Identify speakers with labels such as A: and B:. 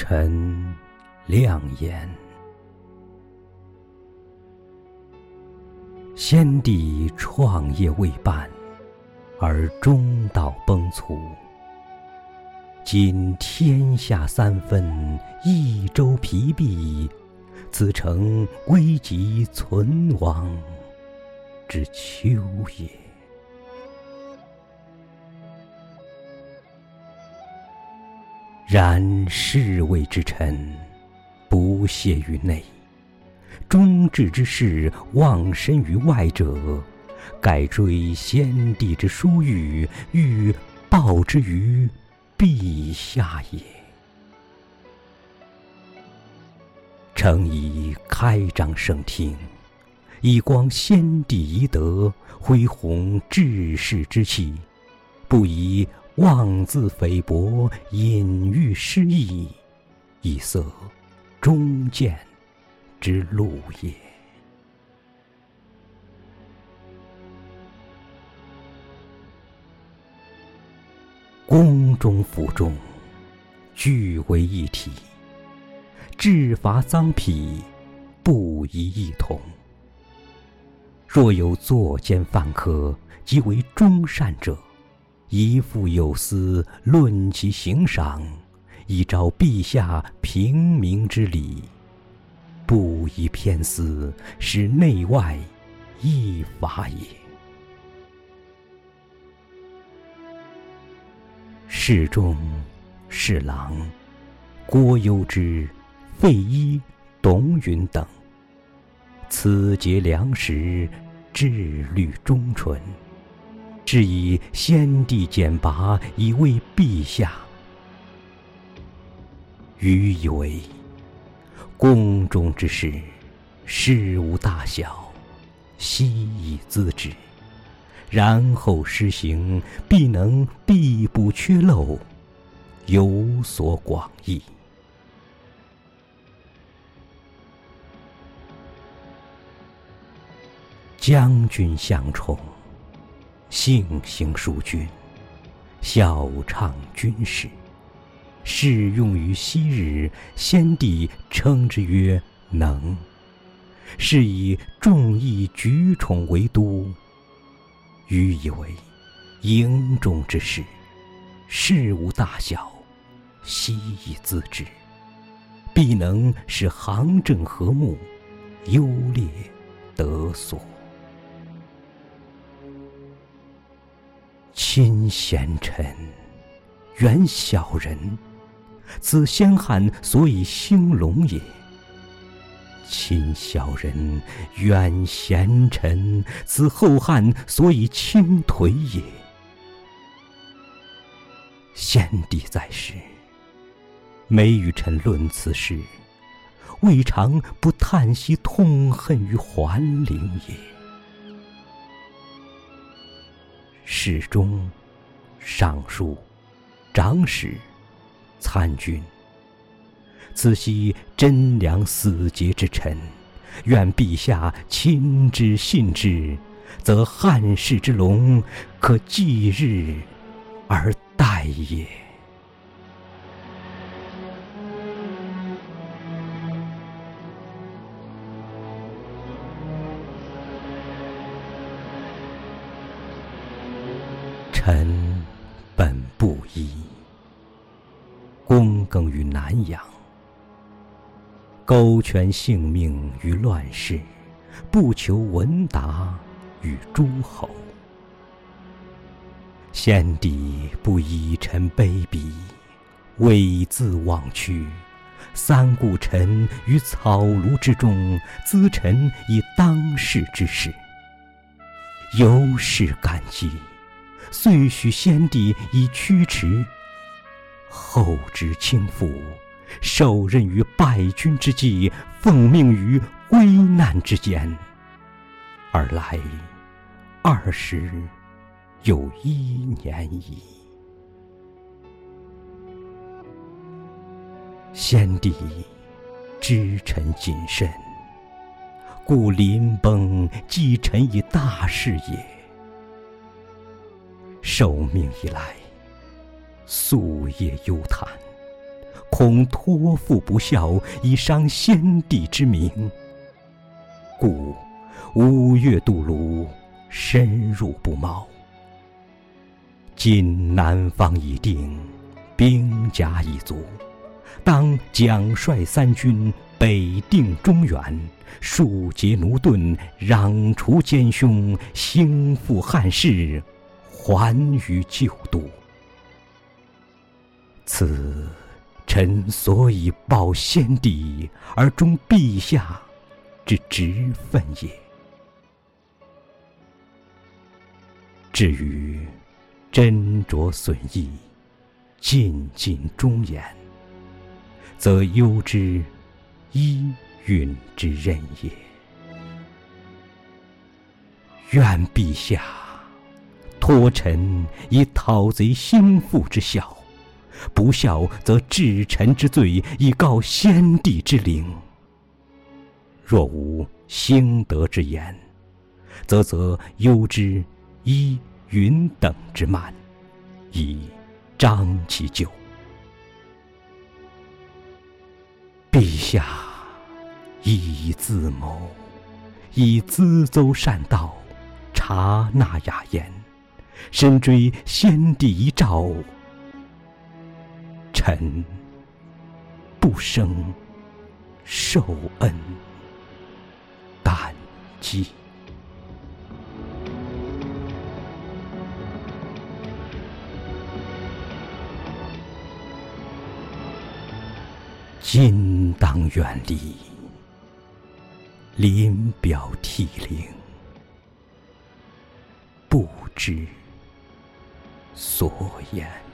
A: 臣亮言：先帝创业未半，而中道崩殂。今天下三分，益州疲弊，此诚危急存亡之秋也。然侍卫之臣，不懈于内；忠志之士，忘身于外者，盖追先帝之殊遇，欲报之于陛下也。诚以开张圣听，以光先帝遗德，恢弘志士之气，不以。妄自菲薄，隐喻失意，以塞忠谏之路也。宫中府中，俱为一体；制伐赃匹，不宜异同。若有作奸犯科，即为忠善者。一父有司论其刑赏，以昭陛下平明之礼；不以偏私，使内外异法也。侍中、侍郎郭攸之、费祎、董允等，此节良实，志虑忠纯。是以先帝简拔以慰陛下。余以为，宫中之事，事无大小，悉以咨之，然后施行，必能必不缺漏，有所广益。将军相宠。性行淑均，孝畅军事，适用于昔日。先帝称之曰“能”，是以众议举宠为都。予以为营中之事，事无大小，悉以咨之，必能使行政和睦，优劣得所。亲贤臣，远小人，此先汉所以兴隆也；亲小人，远贤臣，此后汉所以倾颓也。先帝在世，每与臣论此事，未尝不叹息痛恨于桓灵也。侍中、尚书、长史、参军，此悉贞良死节之臣，愿陛下亲之信之，则汉室之隆可继日而待也。臣本布衣，躬耕于南阳，苟全性命于乱世，不求闻达于诸侯。先帝不以臣卑鄙，猥自枉屈，三顾臣于草庐之中，咨臣以当世之事，由是感激。遂许先帝以驱驰，后知倾覆，受任于败军之际，奉命于危难之间，而来二十有一年矣。先帝知臣谨慎，故临崩寄臣以大事也。受命以来，夙夜忧叹，恐托付不效，以伤先帝之名，故五月渡泸，深入不毛。今南方已定，兵甲已足，当奖率三军，北定中原，庶竭奴钝，攘除奸凶，兴复汉室，还于旧都。此臣所以报先帝而忠陛下之职分也。至于斟酌损益，尽尽忠言，则攸之依允之任也。愿陛下托臣以讨贼兴复之效。不孝则治臣之罪，以告先帝之灵。若无兴德之言，则则忧之依允等之慢，以彰其咎。陛下以自谋，以咨邹善道，察纳雅言，深追先帝遗诏。臣不胜受恩感激。今当远离，临表涕零，不知所言。